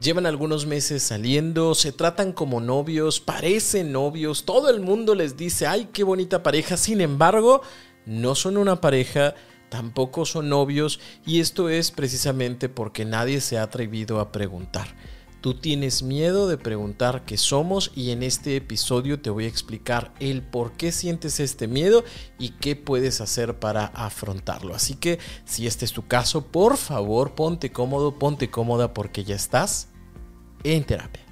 Llevan algunos meses saliendo, se tratan como novios, parecen novios, todo el mundo les dice, ay, qué bonita pareja, sin embargo, no son una pareja, tampoco son novios, y esto es precisamente porque nadie se ha atrevido a preguntar. Tú tienes miedo de preguntar qué somos y en este episodio te voy a explicar el por qué sientes este miedo y qué puedes hacer para afrontarlo. Así que si este es tu caso, por favor ponte cómodo, ponte cómoda porque ya estás en terapia.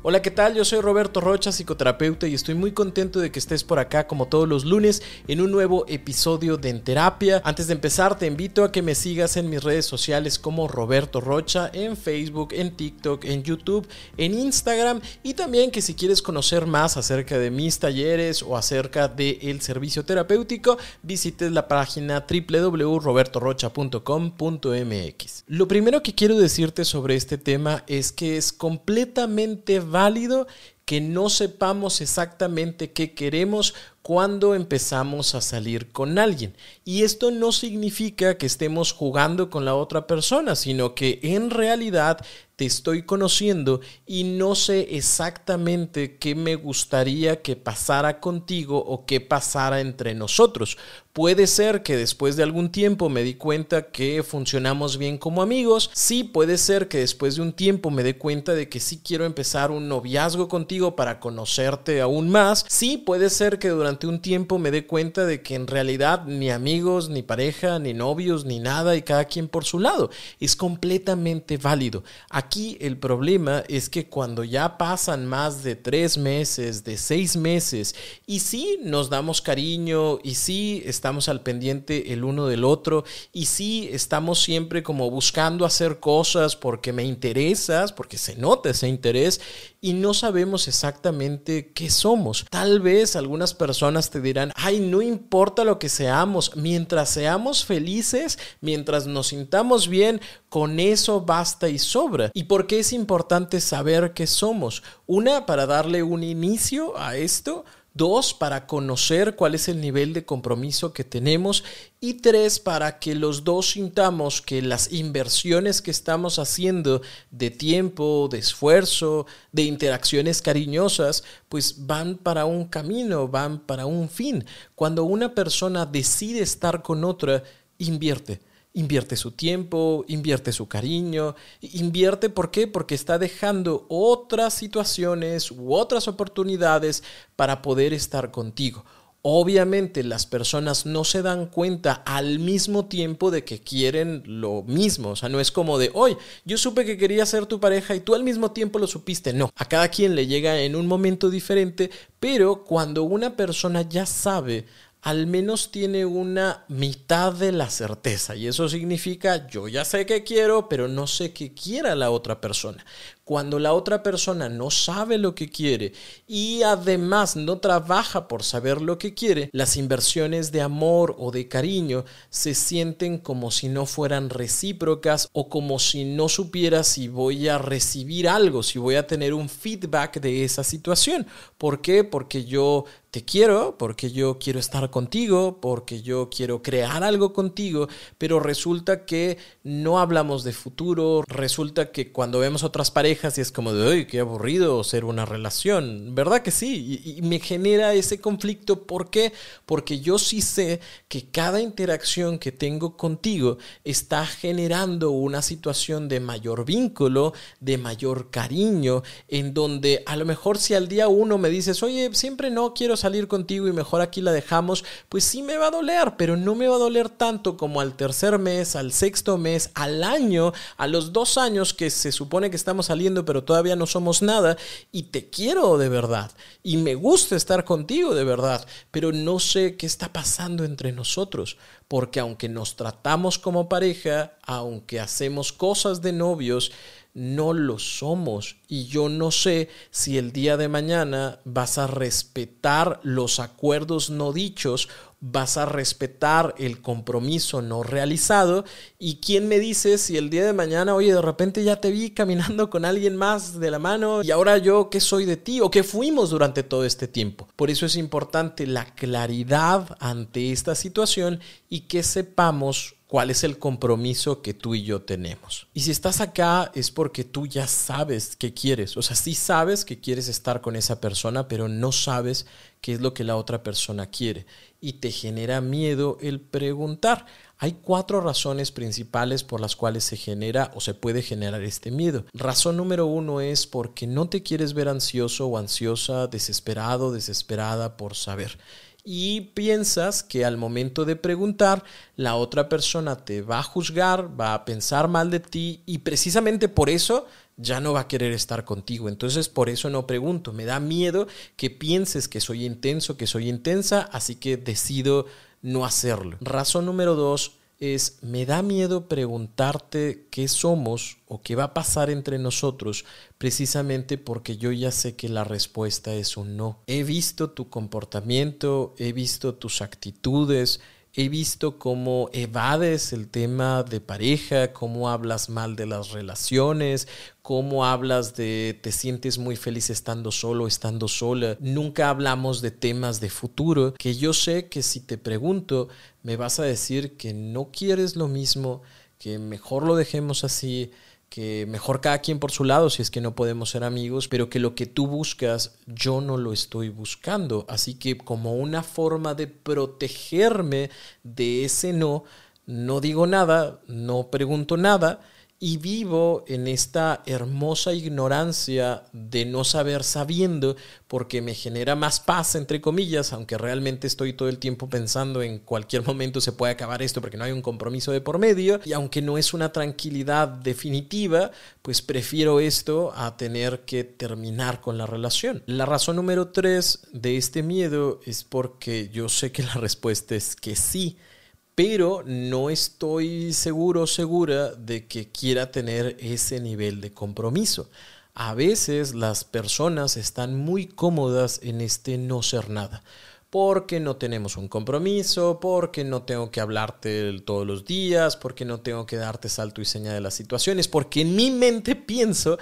Hola, ¿qué tal? Yo soy Roberto Rocha, psicoterapeuta, y estoy muy contento de que estés por acá como todos los lunes en un nuevo episodio de En Terapia. Antes de empezar, te invito a que me sigas en mis redes sociales como Roberto Rocha, en Facebook, en TikTok, en YouTube, en Instagram, y también que si quieres conocer más acerca de mis talleres o acerca del servicio terapéutico, visites la página www.robertorocha.com.mx. Lo primero que quiero decirte sobre este tema es que es completamente válido que no sepamos exactamente qué queremos cuando empezamos a salir con alguien. Y esto no significa que estemos jugando con la otra persona, sino que en realidad te estoy conociendo y no sé exactamente qué me gustaría que pasara contigo o qué pasara entre nosotros. Puede ser que después de algún tiempo me di cuenta que funcionamos bien como amigos. Sí, puede ser que después de un tiempo me dé cuenta de que sí quiero empezar un noviazgo contigo para conocerte aún más. Sí, puede ser que durante un tiempo me dé cuenta de que en realidad ni amigos, ni pareja, ni novios, ni nada y cada quien por su lado. Es completamente válido. Aquí el problema es que cuando ya pasan más de tres meses, de seis meses, y sí nos damos cariño, y sí estamos al pendiente el uno del otro, y sí estamos siempre como buscando hacer cosas porque me interesas, porque se nota ese interés, y no sabemos exactamente qué somos. Tal vez algunas personas te dirán, ay, no importa lo que seamos, mientras seamos felices, mientras nos sintamos bien, con eso basta y sobra. ¿Y por qué es importante saber qué somos? Una, para darle un inicio a esto. Dos, para conocer cuál es el nivel de compromiso que tenemos. Y tres, para que los dos sintamos que las inversiones que estamos haciendo de tiempo, de esfuerzo, de interacciones cariñosas, pues van para un camino, van para un fin. Cuando una persona decide estar con otra, invierte invierte su tiempo, invierte su cariño, invierte ¿por qué? Porque está dejando otras situaciones u otras oportunidades para poder estar contigo. Obviamente las personas no se dan cuenta al mismo tiempo de que quieren lo mismo. O sea, no es como de, hoy yo supe que quería ser tu pareja y tú al mismo tiempo lo supiste. No, a cada quien le llega en un momento diferente, pero cuando una persona ya sabe al menos tiene una mitad de la certeza. Y eso significa, yo ya sé que quiero, pero no sé qué quiera la otra persona. Cuando la otra persona no sabe lo que quiere y además no trabaja por saber lo que quiere, las inversiones de amor o de cariño se sienten como si no fueran recíprocas o como si no supiera si voy a recibir algo, si voy a tener un feedback de esa situación. ¿Por qué? Porque yo te quiero, porque yo quiero estar contigo, porque yo quiero crear algo contigo, pero resulta que no hablamos de futuro, resulta que cuando vemos otras parejas, y es como de, uy, qué aburrido ser una relación. ¿Verdad que sí? Y, y, me genera ese conflicto. ¿Por qué? Porque yo sí sé que cada interacción que tengo contigo está generando una situación de mayor vínculo, de mayor cariño, en donde a lo mejor si al día uno me dices, oye, siempre no quiero salir contigo y mejor aquí la dejamos, pues sí me va a doler, pero no me va a doler tanto como al tercer mes, al sexto mes, al año, a los dos años que se supone que estamos saliendo pero todavía no somos nada y te quiero de verdad y me gusta estar contigo de verdad, pero no sé qué está pasando entre nosotros, porque aunque nos tratamos como pareja, aunque hacemos cosas de novios, no lo somos. Y yo no sé si el día de mañana vas a respetar los acuerdos no dichos, vas a respetar el compromiso no realizado. Y quién me dice si el día de mañana, oye, de repente ya te vi caminando con alguien más de la mano y ahora yo qué soy de ti o qué fuimos durante todo este tiempo. Por eso es importante la claridad ante esta situación y que sepamos cuál es el compromiso que tú y yo tenemos. Y si estás acá es porque tú ya sabes qué quieres. O sea, sí sabes que quieres estar con esa persona, pero no sabes qué es lo que la otra persona quiere. Y te genera miedo el preguntar. Hay cuatro razones principales por las cuales se genera o se puede generar este miedo. Razón número uno es porque no te quieres ver ansioso o ansiosa, desesperado, desesperada por saber y piensas que al momento de preguntar la otra persona te va a juzgar, va a pensar mal de ti y precisamente por eso ya no va a querer estar contigo. Entonces por eso no pregunto. Me da miedo que pienses que soy intenso, que soy intensa, así que decido no hacerlo. Razón número dos, es, me da miedo preguntarte qué somos o qué va a pasar entre nosotros, precisamente porque yo ya sé que la respuesta es un no. He visto tu comportamiento, he visto tus actitudes, he visto cómo evades el tema de pareja, cómo hablas mal de las relaciones, cómo hablas de te sientes muy feliz estando solo, estando sola. Nunca hablamos de temas de futuro, que yo sé que si te pregunto, me vas a decir que no quieres lo mismo, que mejor lo dejemos así, que mejor cada quien por su lado si es que no podemos ser amigos, pero que lo que tú buscas yo no lo estoy buscando. Así que como una forma de protegerme de ese no, no digo nada, no pregunto nada y vivo en esta hermosa ignorancia de no saber sabiendo porque me genera más paz, entre comillas, aunque realmente estoy todo el tiempo pensando en cualquier momento se puede acabar esto porque no hay un compromiso de por medio y aunque no es una tranquilidad definitiva, pues prefiero esto a tener que terminar con la relación. La razón número tres de este miedo es porque yo sé que la respuesta es que sí pero no estoy seguro o segura de que quiera tener ese nivel de compromiso. A veces las personas están muy cómodas en este no ser nada porque no tenemos un compromiso, porque no tengo que hablarte todos los días, porque no tengo que darte salto y seña de las situaciones, porque en mi mente pienso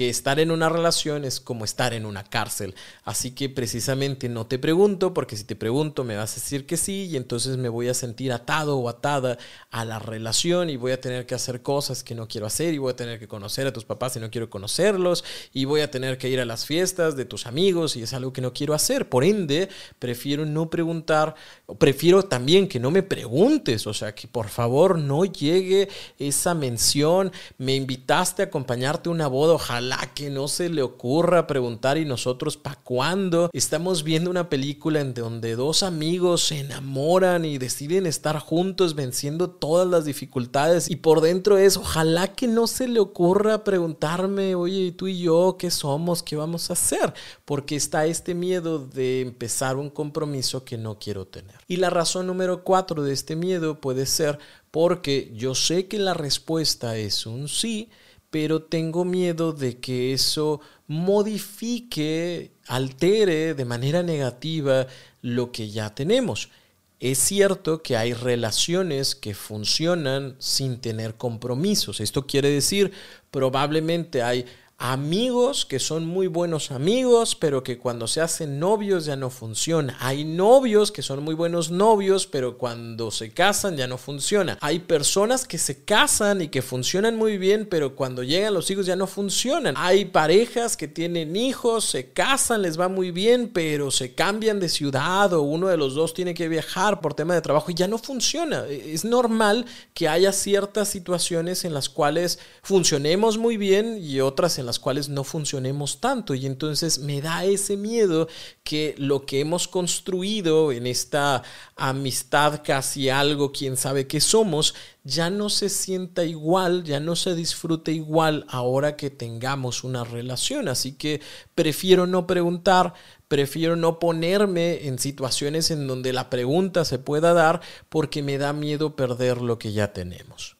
que estar en una relación es como estar en una cárcel. Así que precisamente no te pregunto, porque si te pregunto me vas a decir que sí y entonces me voy a sentir atado o atada a la relación y voy a tener que hacer cosas que no quiero hacer y voy a tener que conocer a tus papás y no quiero conocerlos y voy a tener que ir a las fiestas de tus amigos y es algo que no quiero hacer. Por ende, prefiero no preguntar, prefiero también que no me preguntes, o sea, que por favor no llegue esa mención, me invitaste a acompañarte a una boda, ojalá ojalá que no se le ocurra preguntar y nosotros para cuándo. Estamos viendo una película en donde dos amigos se enamoran y deciden estar juntos venciendo todas las dificultades y por dentro es ojalá que no se le ocurra preguntarme, oye, tú y yo, ¿qué somos? ¿Qué vamos a hacer? Porque está este miedo de empezar un compromiso que no quiero tener. Y la razón número cuatro de este miedo puede ser porque yo sé que la respuesta es un sí, pero tengo miedo de que eso modifique, altere de manera negativa lo que ya tenemos. Es cierto que hay relaciones que funcionan sin tener compromisos. Esto quiere decir, probablemente hay amigos que son muy buenos amigos, pero que cuando se hacen novios ya no funciona. Hay novios que son muy buenos novios, pero cuando se casan ya no funciona. Hay personas que se casan y que funcionan muy bien, pero cuando llegan los hijos ya no funcionan. Hay parejas que tienen hijos, se casan, les va muy bien, pero se cambian de ciudad o uno de los dos tiene que viajar por tema de trabajo y ya no funciona. Es normal que haya ciertas situaciones en las cuales funcionemos muy bien y otras en las cuales no funcionemos tanto y entonces me da ese miedo que lo que hemos construido en esta amistad casi algo, quién sabe qué somos, ya no se sienta igual, ya no se disfrute igual ahora que tengamos una relación. Así que prefiero no preguntar, prefiero no ponerme en situaciones en donde la pregunta se pueda dar porque me da miedo perder lo que ya tenemos.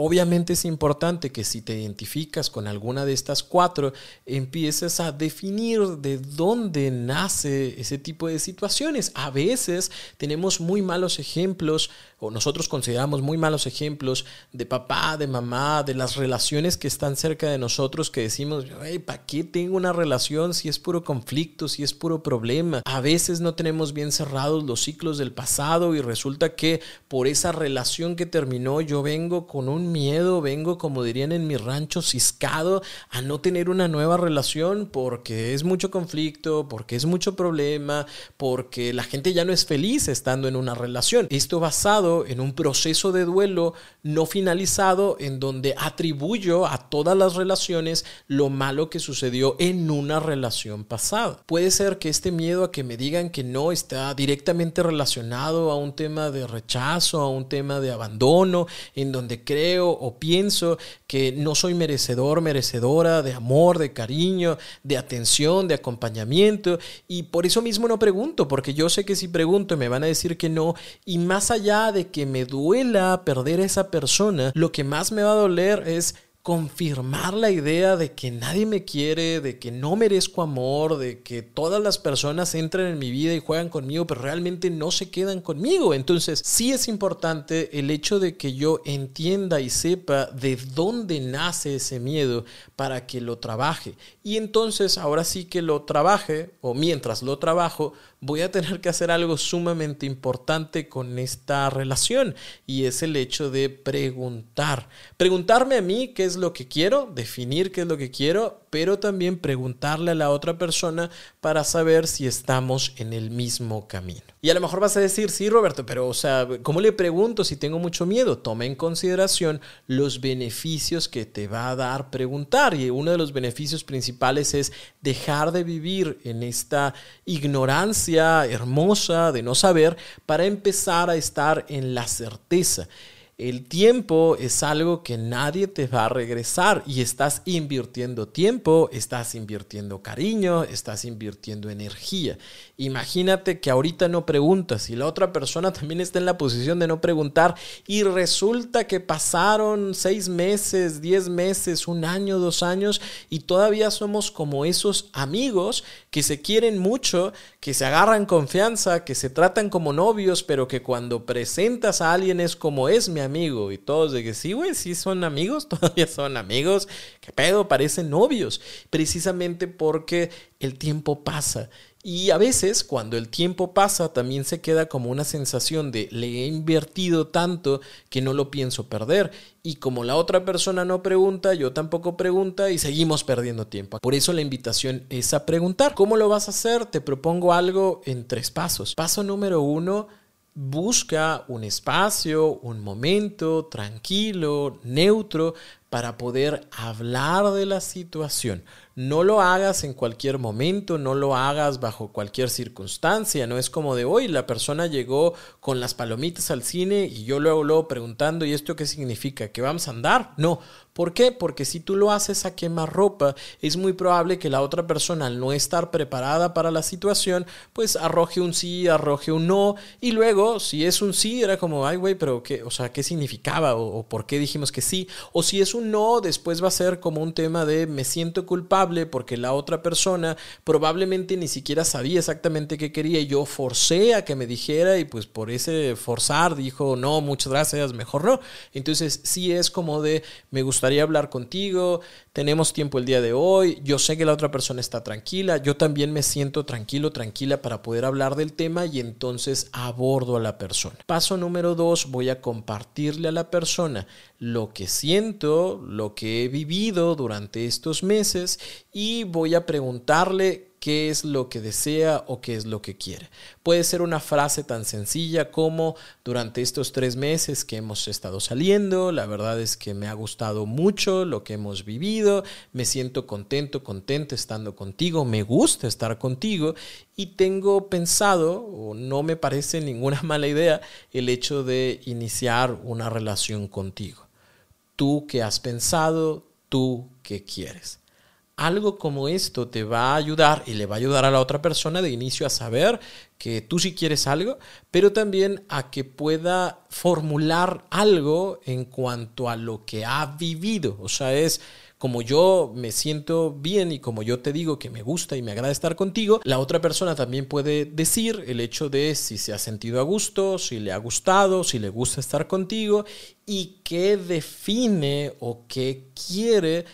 Obviamente es importante que si te identificas con alguna de estas cuatro, empieces a definir de dónde nace ese tipo de situaciones. A veces tenemos muy malos ejemplos o nosotros consideramos muy malos ejemplos de papá, de mamá, de las relaciones que están cerca de nosotros que decimos, ¿para qué tengo una relación si es puro conflicto, si es puro problema? A veces no tenemos bien cerrados los ciclos del pasado y resulta que por esa relación que terminó yo vengo con un miedo, vengo como dirían en mi rancho ciscado a no tener una nueva relación porque es mucho conflicto, porque es mucho problema, porque la gente ya no es feliz estando en una relación. Esto basado en un proceso de duelo no finalizado en donde atribuyo a todas las relaciones lo malo que sucedió en una relación pasada. Puede ser que este miedo a que me digan que no está directamente relacionado a un tema de rechazo, a un tema de abandono, en donde o pienso que no soy merecedor, merecedora de amor, de cariño, de atención, de acompañamiento y por eso mismo no pregunto, porque yo sé que si pregunto me van a decir que no y más allá de que me duela perder a esa persona, lo que más me va a doler es confirmar la idea de que nadie me quiere, de que no merezco amor, de que todas las personas entran en mi vida y juegan conmigo, pero realmente no se quedan conmigo. Entonces, sí es importante el hecho de que yo entienda y sepa de dónde nace ese miedo para que lo trabaje. Y entonces, ahora sí que lo trabaje, o mientras lo trabajo, voy a tener que hacer algo sumamente importante con esta relación y es el hecho de preguntar. Preguntarme a mí qué es lo que quiero, definir qué es lo que quiero, pero también preguntarle a la otra persona para saber si estamos en el mismo camino. Y a lo mejor vas a decir, sí, Roberto, pero o sea, ¿cómo le pregunto si tengo mucho miedo? Toma en consideración los beneficios que te va a dar preguntar. Y uno de los beneficios principales es dejar de vivir en esta ignorancia hermosa de no saber para empezar a estar en la certeza. El tiempo es algo que nadie te va a regresar y estás invirtiendo tiempo, estás invirtiendo cariño, estás invirtiendo energía. Imagínate que ahorita no preguntas y la otra persona también está en la posición de no preguntar y resulta que pasaron seis meses, diez meses, un año, dos años y todavía somos como esos amigos que se quieren mucho, que se agarran confianza, que se tratan como novios, pero que cuando presentas a alguien es como es mi amigo. Y todos de que sí, güey, sí son amigos, todavía son amigos. ¿Qué pedo? Parecen novios. Precisamente porque el tiempo pasa. Y a veces, cuando el tiempo pasa, también se queda como una sensación de le he invertido tanto que no lo pienso perder. Y como la otra persona no pregunta, yo tampoco pregunta y seguimos perdiendo tiempo. Por eso la invitación es a preguntar. ¿Cómo lo vas a hacer? Te propongo algo en tres pasos. Paso número uno, busca un espacio, un momento tranquilo, neutro, para poder hablar de la situación. No lo hagas en cualquier momento, no lo hagas bajo cualquier circunstancia, no es como de hoy la persona llegó con las palomitas al cine y yo luego luego preguntando, ¿y esto qué significa? ¿Que vamos a andar? No, ¿Por qué? Porque si tú lo haces a quemar ropa, es muy probable que la otra persona, al no estar preparada para la situación, pues arroje un sí, arroje un no, y luego, si es un sí, era como, ay, güey, pero qué, o sea, ¿qué significaba? O, por qué dijimos que sí? O si es no, después va a ser como un tema de me siento culpable porque la otra persona probablemente ni siquiera sabía exactamente qué quería y yo forcé a que me dijera y pues por ese forzar dijo no, muchas gracias, mejor no. Entonces sí es como de me gustaría hablar contigo, tenemos tiempo el día de hoy, yo sé que la otra persona está tranquila, yo también me siento tranquilo, tranquila para poder hablar del tema y entonces abordo a la persona. Paso número dos, voy a compartirle a la persona lo que siento, lo que he vivido durante estos meses y voy a preguntarle qué es lo que desea o qué es lo que quiere. Puede ser una frase tan sencilla como durante estos tres meses que hemos estado saliendo, la verdad es que me ha gustado mucho lo que hemos vivido, me siento contento, contento estando contigo, me gusta estar contigo y tengo pensado, o no me parece ninguna mala idea, el hecho de iniciar una relación contigo. Tú que has pensado, tú que quieres algo como esto te va a ayudar y le va a ayudar a la otra persona de inicio a saber que tú sí quieres algo, pero también a que pueda formular algo en cuanto a lo que ha vivido. O sea, es como yo me siento bien y como yo te digo que me gusta y me agrada estar contigo, la otra persona también puede decir el hecho de si se ha sentido a gusto, si le ha gustado, si le gusta estar contigo y qué define o qué quiere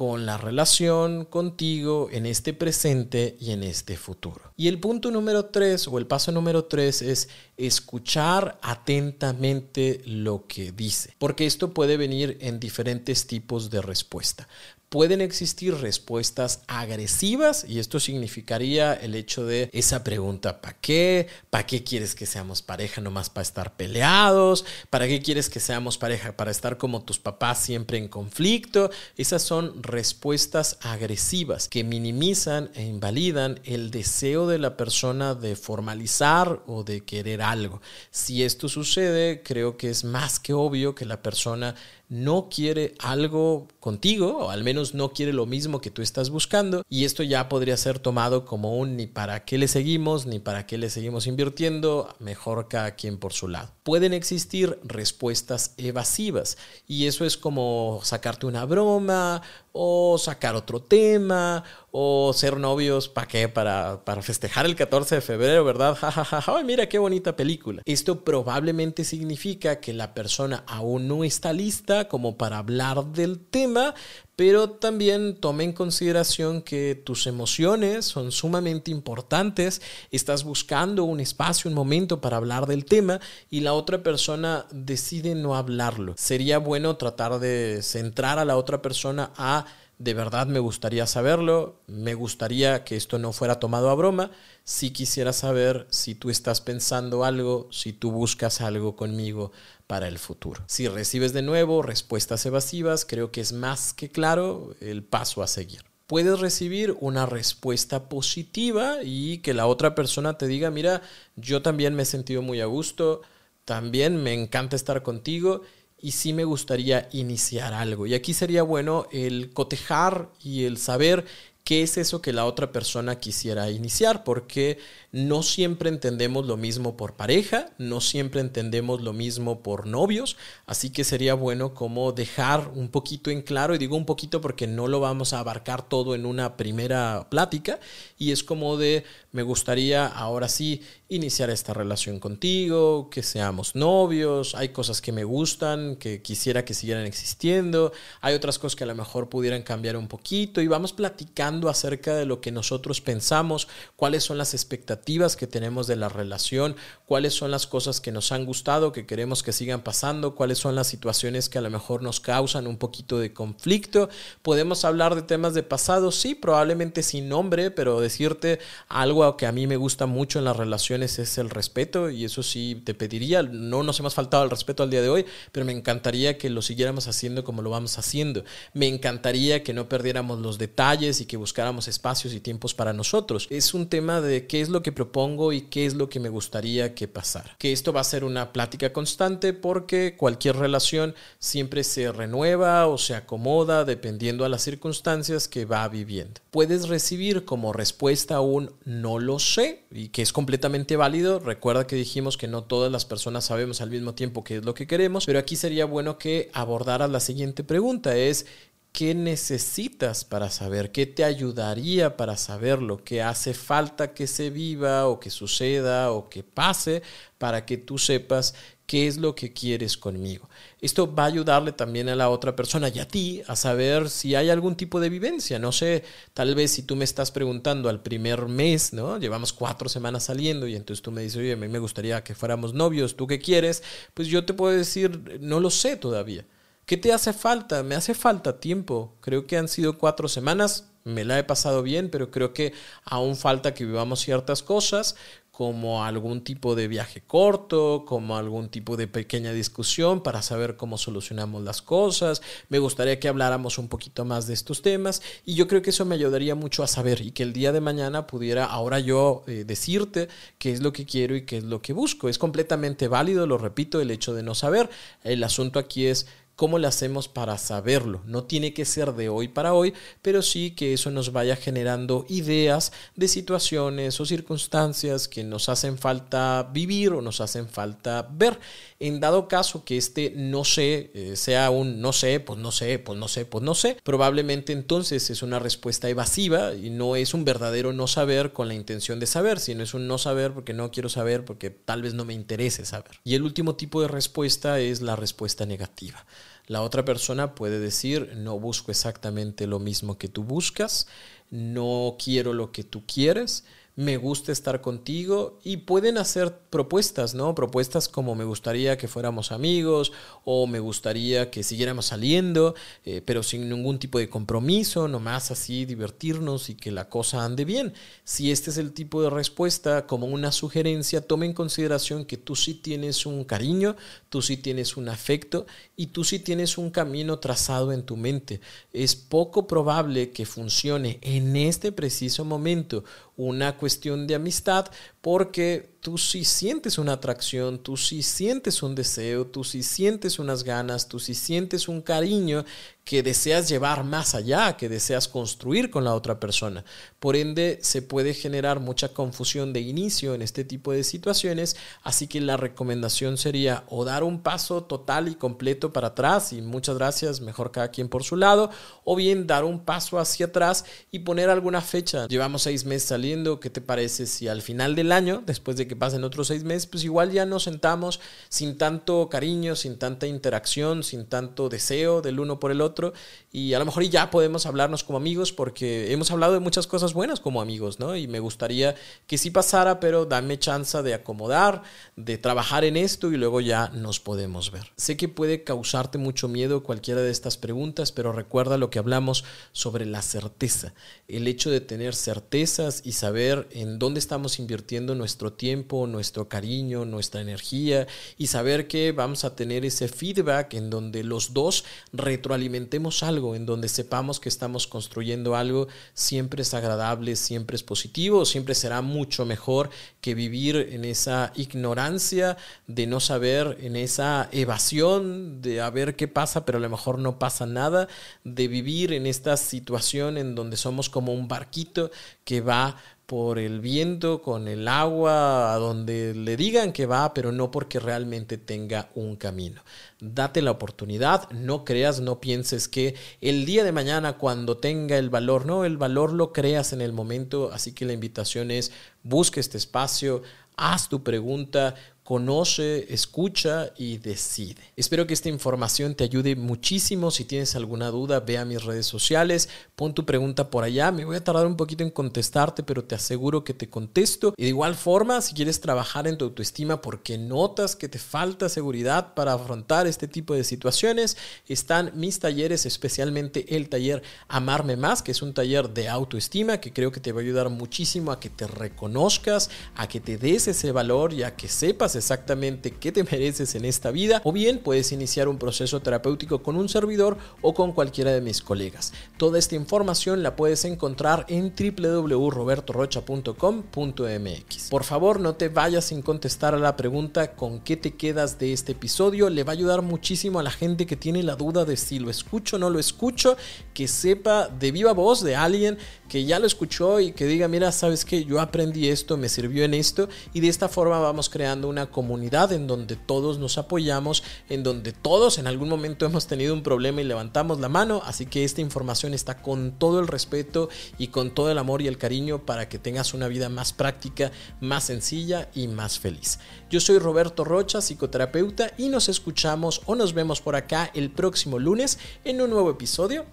con la relación contigo en este presente y en este futuro. Y el punto número tres o el paso número tres es escuchar atentamente lo que dice, porque esto puede venir en diferentes tipos de respuesta pueden existir respuestas agresivas y esto significaría el hecho de esa pregunta, ¿para qué? ¿Para qué quieres que seamos pareja nomás para estar peleados? ¿Para qué quieres que seamos pareja para estar como tus papás siempre en conflicto? Esas son respuestas agresivas que minimizan e invalidan el deseo de la persona de formalizar o de querer algo. Si esto sucede, creo que es más que obvio que la persona no quiere algo contigo, o al menos no quiere lo mismo que tú estás buscando, y esto ya podría ser tomado como un ni para qué le seguimos, ni para qué le seguimos invirtiendo, mejor cada quien por su lado. Pueden existir respuestas evasivas, y eso es como sacarte una broma, o sacar otro tema, o ser novios, ¿para qué? Para, para festejar el 14 de febrero, ¿verdad? Ja, ja, ja, ¡Ay, mira qué bonita película! Esto probablemente significa que la persona aún no está lista como para hablar del tema, pero también tome en consideración que tus emociones son sumamente importantes, estás buscando un espacio, un momento para hablar del tema y la otra persona decide no hablarlo. Sería bueno tratar de centrar a la otra persona a de verdad me gustaría saberlo, me gustaría que esto no fuera tomado a broma, si quisiera saber si tú estás pensando algo, si tú buscas algo conmigo para el futuro. Si recibes de nuevo respuestas evasivas, creo que es más que claro el paso a seguir. Puedes recibir una respuesta positiva y que la otra persona te diga, mira, yo también me he sentido muy a gusto, también me encanta estar contigo y sí me gustaría iniciar algo. Y aquí sería bueno el cotejar y el saber qué es eso que la otra persona quisiera iniciar, porque no siempre entendemos lo mismo por pareja, no siempre entendemos lo mismo por novios, así que sería bueno como dejar un poquito en claro, y digo un poquito porque no lo vamos a abarcar todo en una primera plática, y es como de, me gustaría ahora sí iniciar esta relación contigo, que seamos novios, hay cosas que me gustan, que quisiera que siguieran existiendo, hay otras cosas que a lo mejor pudieran cambiar un poquito, y vamos platicando acerca de lo que nosotros pensamos, cuáles son las expectativas, que tenemos de la relación, cuáles son las cosas que nos han gustado, que queremos que sigan pasando, cuáles son las situaciones que a lo mejor nos causan un poquito de conflicto. Podemos hablar de temas de pasado, sí, probablemente sin nombre, pero decirte algo que a mí me gusta mucho en las relaciones es el respeto y eso sí te pediría, no nos hemos faltado el respeto al día de hoy, pero me encantaría que lo siguiéramos haciendo como lo vamos haciendo. Me encantaría que no perdiéramos los detalles y que buscáramos espacios y tiempos para nosotros. Es un tema de qué es lo que propongo y qué es lo que me gustaría que pasara. Que esto va a ser una plática constante porque cualquier relación siempre se renueva o se acomoda dependiendo a las circunstancias que va viviendo. Puedes recibir como respuesta un no lo sé y que es completamente válido. Recuerda que dijimos que no todas las personas sabemos al mismo tiempo qué es lo que queremos, pero aquí sería bueno que abordaras la siguiente pregunta, es ¿qué necesitas para saber? ¿Qué te ayudaría para saberlo? ¿Qué hace falta que se viva o que suceda o que pase para que tú sepas qué es lo que quieres conmigo? Esto va a ayudarle también a la otra persona y a ti a saber si hay algún tipo de vivencia. No sé, tal vez si tú me estás preguntando al primer mes, ¿no? Llevamos cuatro semanas saliendo y entonces tú me dices, oye, a mí me gustaría que fuéramos novios, ¿tú qué quieres? Pues yo te puedo decir, no lo sé todavía. ¿Qué te hace falta? Me hace falta tiempo. Creo que han sido cuatro semanas. Me la he pasado bien, pero creo que aún falta que vivamos ciertas cosas como algún tipo de viaje corto, como algún tipo de pequeña discusión para saber cómo solucionamos las cosas. Me gustaría que habláramos un poquito más de estos temas y yo creo que eso me ayudaría mucho a saber y que el día de mañana pudiera ahora yo eh, decirte qué es lo que quiero y qué es lo que busco. Es completamente válido, lo repito, el hecho de no saber. El asunto aquí es ¿Cómo le hacemos para saberlo? No tiene que ser de hoy para hoy, pero sí que eso nos vaya generando ideas de situaciones o circunstancias que nos hacen falta vivir o nos hacen falta ver. En dado caso que este no sé eh, sea un no sé, pues no sé, pues no sé, pues no sé, probablemente entonces es una respuesta evasiva y no es un verdadero no saber con la intención de saber, sino es un no saber porque no quiero saber porque tal vez no me interese saber. Y el último tipo de respuesta es la respuesta negativa. La otra persona puede decir, no busco exactamente lo mismo que tú buscas, no quiero lo que tú quieres, me gusta estar contigo y pueden hacer propuestas, ¿no? Propuestas como me gustaría que fuéramos amigos o me gustaría que siguiéramos saliendo, eh, pero sin ningún tipo de compromiso, nomás así divertirnos y que la cosa ande bien. Si este es el tipo de respuesta como una sugerencia, tome en consideración que tú sí tienes un cariño, tú sí tienes un afecto y tú sí tienes un camino trazado en tu mente. Es poco probable que funcione en este preciso momento una cuestión de amistad porque tú sí sientes una atracción, tú sí sientes un deseo, tú sí sientes unas ganas, tú sí sientes un cariño que deseas llevar más allá, que deseas construir con la otra persona. Por ende, se puede generar mucha confusión de inicio en este tipo de situaciones, así que la recomendación sería o dar un paso total y completo para atrás y muchas gracias, mejor cada quien por su lado, o bien dar un paso hacia atrás y poner alguna fecha. Llevamos seis meses saliendo, ¿qué te parece si al final del año, después de que pasen otros seis meses, pues igual ya nos sentamos sin tanto cariño, sin tanta interacción, sin tanto deseo del uno por el otro y a lo mejor ya podemos hablarnos como amigos porque hemos hablado de muchas cosas buenas como amigos, ¿no? Y me gustaría que sí pasara, pero dame chance de acomodar, de trabajar en esto y luego ya nos podemos ver. Sé que puede causarte mucho miedo cualquiera de estas preguntas, pero recuerda lo que hablamos sobre la certeza, el hecho de tener certezas y saber en dónde estamos nuestro tiempo, nuestro cariño, nuestra energía y saber que vamos a tener ese feedback en donde los dos retroalimentemos algo, en donde sepamos que estamos construyendo algo, siempre es agradable, siempre es positivo, siempre será mucho mejor que vivir en esa ignorancia de no saber, en esa evasión de a ver qué pasa, pero a lo mejor no pasa nada, de vivir en esta situación en donde somos como un barquito que va por el viento, con el agua, a donde le digan que va, pero no porque realmente tenga un camino. Date la oportunidad, no creas, no pienses que el día de mañana cuando tenga el valor, no, el valor lo creas en el momento, así que la invitación es busca este espacio, haz tu pregunta, conoce, escucha y decide. Espero que esta información te ayude muchísimo. Si tienes alguna duda, ve a mis redes sociales, pon tu pregunta por allá. Me voy a tardar un poquito en contestarte, pero te aseguro que te contesto. Y de igual forma, si quieres trabajar en tu autoestima porque notas que te falta seguridad para afrontar este tipo de situaciones, están mis talleres, especialmente el taller Amarme Más, que es un taller de autoestima que creo que te va a ayudar muchísimo a que te reconozcas, a que te des ese valor y a que sepas exactamente qué te mereces en esta vida o bien puedes iniciar un proceso terapéutico con un servidor o con cualquiera de mis colegas. Toda esta información la puedes encontrar en www.robertorocha.com.mx. Por favor, no te vayas sin contestar a la pregunta con qué te quedas de este episodio. Le va a ayudar muchísimo a la gente que tiene la duda de si lo escucho o no lo escucho, que sepa de viva voz de alguien que ya lo escuchó y que diga, mira, sabes que yo aprendí esto, me sirvió en esto y de esta forma vamos creando una comunidad en donde todos nos apoyamos, en donde todos en algún momento hemos tenido un problema y levantamos la mano, así que esta información está con todo el respeto y con todo el amor y el cariño para que tengas una vida más práctica, más sencilla y más feliz. Yo soy Roberto Rocha, psicoterapeuta y nos escuchamos o nos vemos por acá el próximo lunes en un nuevo episodio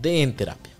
de En Terapia.